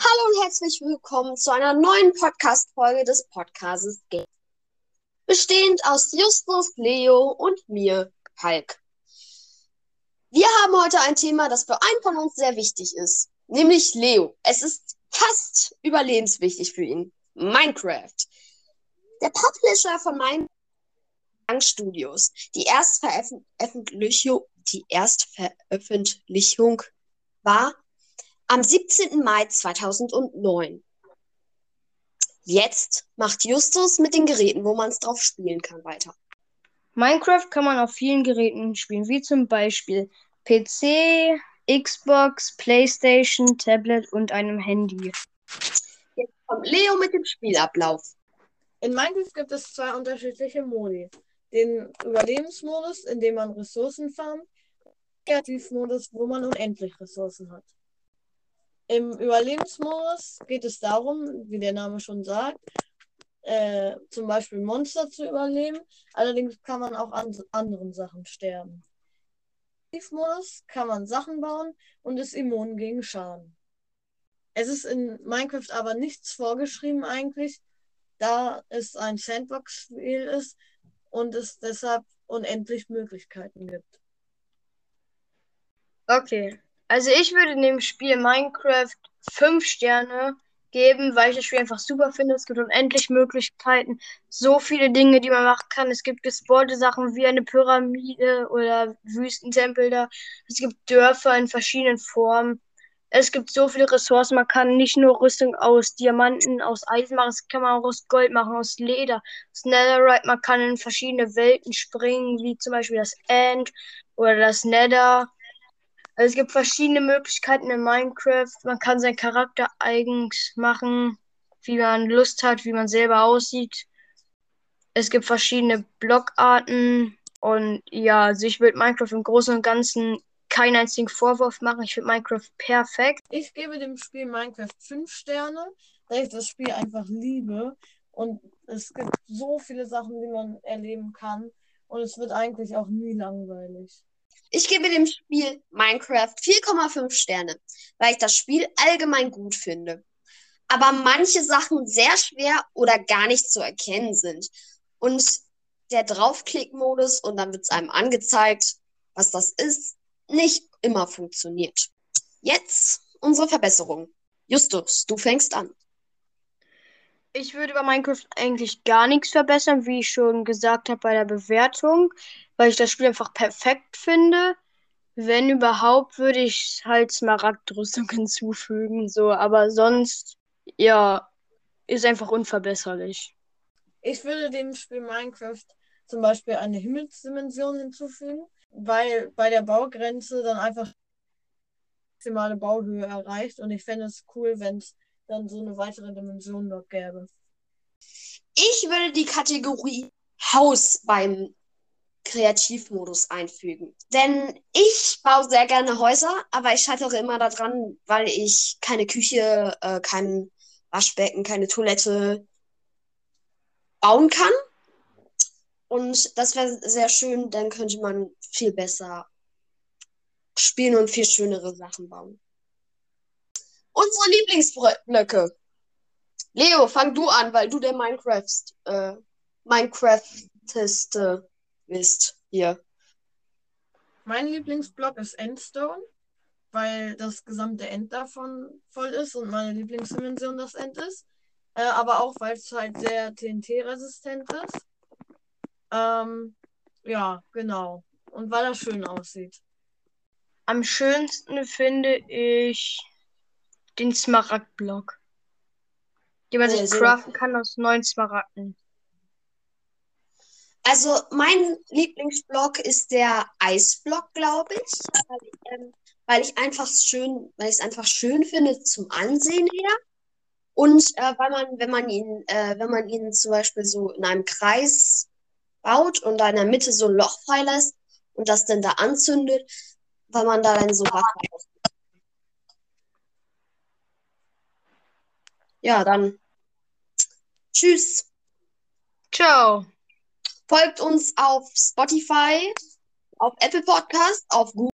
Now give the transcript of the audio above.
Hallo und herzlich willkommen zu einer neuen Podcast-Folge des Podcasts Game. Bestehend aus Justus, Leo und mir, Hulk. Wir haben heute ein Thema, das für einen von uns sehr wichtig ist, nämlich Leo. Es ist fast überlebenswichtig für ihn. Minecraft. Der Publisher von Minecraft Studios. Die Erstveröffentlichung, die Erstveröffentlichung war am 17. Mai 2009. Jetzt macht Justus mit den Geräten, wo man es drauf spielen kann, weiter. Minecraft kann man auf vielen Geräten spielen, wie zum Beispiel PC, Xbox, PlayStation, Tablet und einem Handy. Jetzt kommt Leo mit dem Spielablauf. In Minecraft gibt es zwei unterschiedliche Modi. Den Überlebensmodus, in dem man Ressourcen farmt, Kreativmodus, wo man unendlich Ressourcen hat. Im Überlebensmodus geht es darum, wie der Name schon sagt, äh, zum Beispiel Monster zu überleben. Allerdings kann man auch an anderen Sachen sterben. Im Modus kann man Sachen bauen und ist immun gegen Schaden. Es ist in Minecraft aber nichts vorgeschrieben eigentlich, da es ein Sandbox-Spiel ist und es deshalb unendlich Möglichkeiten gibt. Okay, also ich würde dem Spiel Minecraft 5 Sterne geben, weil ich das Spiel einfach super finde. Es gibt unendlich Möglichkeiten, so viele Dinge, die man machen kann. Es gibt gespawlte Sachen wie eine Pyramide oder Wüstentempel da. Es gibt Dörfer in verschiedenen Formen. Es gibt so viele Ressourcen. Man kann nicht nur Rüstung aus Diamanten, aus Eisen machen, es kann man auch aus Gold machen, aus Leder, aus Netherite. Man kann in verschiedene Welten springen, wie zum Beispiel das End oder das Nether. Also es gibt verschiedene Möglichkeiten in Minecraft. Man kann seinen Charakter eigens machen, wie man Lust hat, wie man selber aussieht. Es gibt verschiedene Blockarten. Und ja, also ich würde Minecraft im Großen und Ganzen keinen einzigen Vorwurf machen. Ich finde Minecraft perfekt. Ich gebe dem Spiel Minecraft 5 Sterne, da ich das Spiel einfach liebe. Und es gibt so viele Sachen, die man erleben kann. Und es wird eigentlich auch nie langweilig. Ich gebe dem Spiel Minecraft 4,5 Sterne, weil ich das Spiel allgemein gut finde. Aber manche Sachen sehr schwer oder gar nicht zu erkennen sind. Und der Draufklick-Modus und dann wird es einem angezeigt, was das ist, nicht immer funktioniert. Jetzt unsere Verbesserung. Justus, du fängst an. Ich würde bei Minecraft eigentlich gar nichts verbessern, wie ich schon gesagt habe bei der Bewertung, weil ich das Spiel einfach perfekt finde. Wenn überhaupt, würde ich halt Smaragdrüstung hinzufügen, so, aber sonst, ja, ist einfach unverbesserlich. Ich würde dem Spiel Minecraft zum Beispiel eine Himmelsdimension hinzufügen, weil bei der Baugrenze dann einfach maximale Bauhöhe erreicht und ich fände es cool, wenn es dann so eine weitere Dimension dort gäbe. Ich würde die Kategorie Haus beim Kreativmodus einfügen. Denn ich baue sehr gerne Häuser, aber ich scheitere immer daran, weil ich keine Küche, äh, kein Waschbecken, keine Toilette bauen kann. Und das wäre sehr schön, dann könnte man viel besser spielen und viel schönere Sachen bauen. Unsere Lieblingsblöcke. Leo, fang du an, weil du der Minecraft, äh, Minecrafteste bist hier. Mein Lieblingsblock ist Endstone, weil das gesamte End davon voll ist und meine Lieblingsdimension das End ist. Äh, aber auch, weil es halt sehr TNT-resistent ist. Ähm, ja, genau. Und weil das schön aussieht. Am schönsten finde ich den Smaragdblock. Den man sich craften kann aus neun Smaragden. Also mein Lieblingsblock ist der Eisblock, glaube ich, weil ich, ähm, weil ich einfach schön, weil ich es einfach schön finde zum Ansehen her. Und äh, weil man, wenn man ihn, äh, wenn man ihn zum Beispiel so in einem Kreis baut und da in der Mitte so ein Loch freilässt und das dann da anzündet, weil man da dann so Wasser Ja, dann tschüss. Ciao. Folgt uns auf Spotify, auf Apple Podcast, auf Google.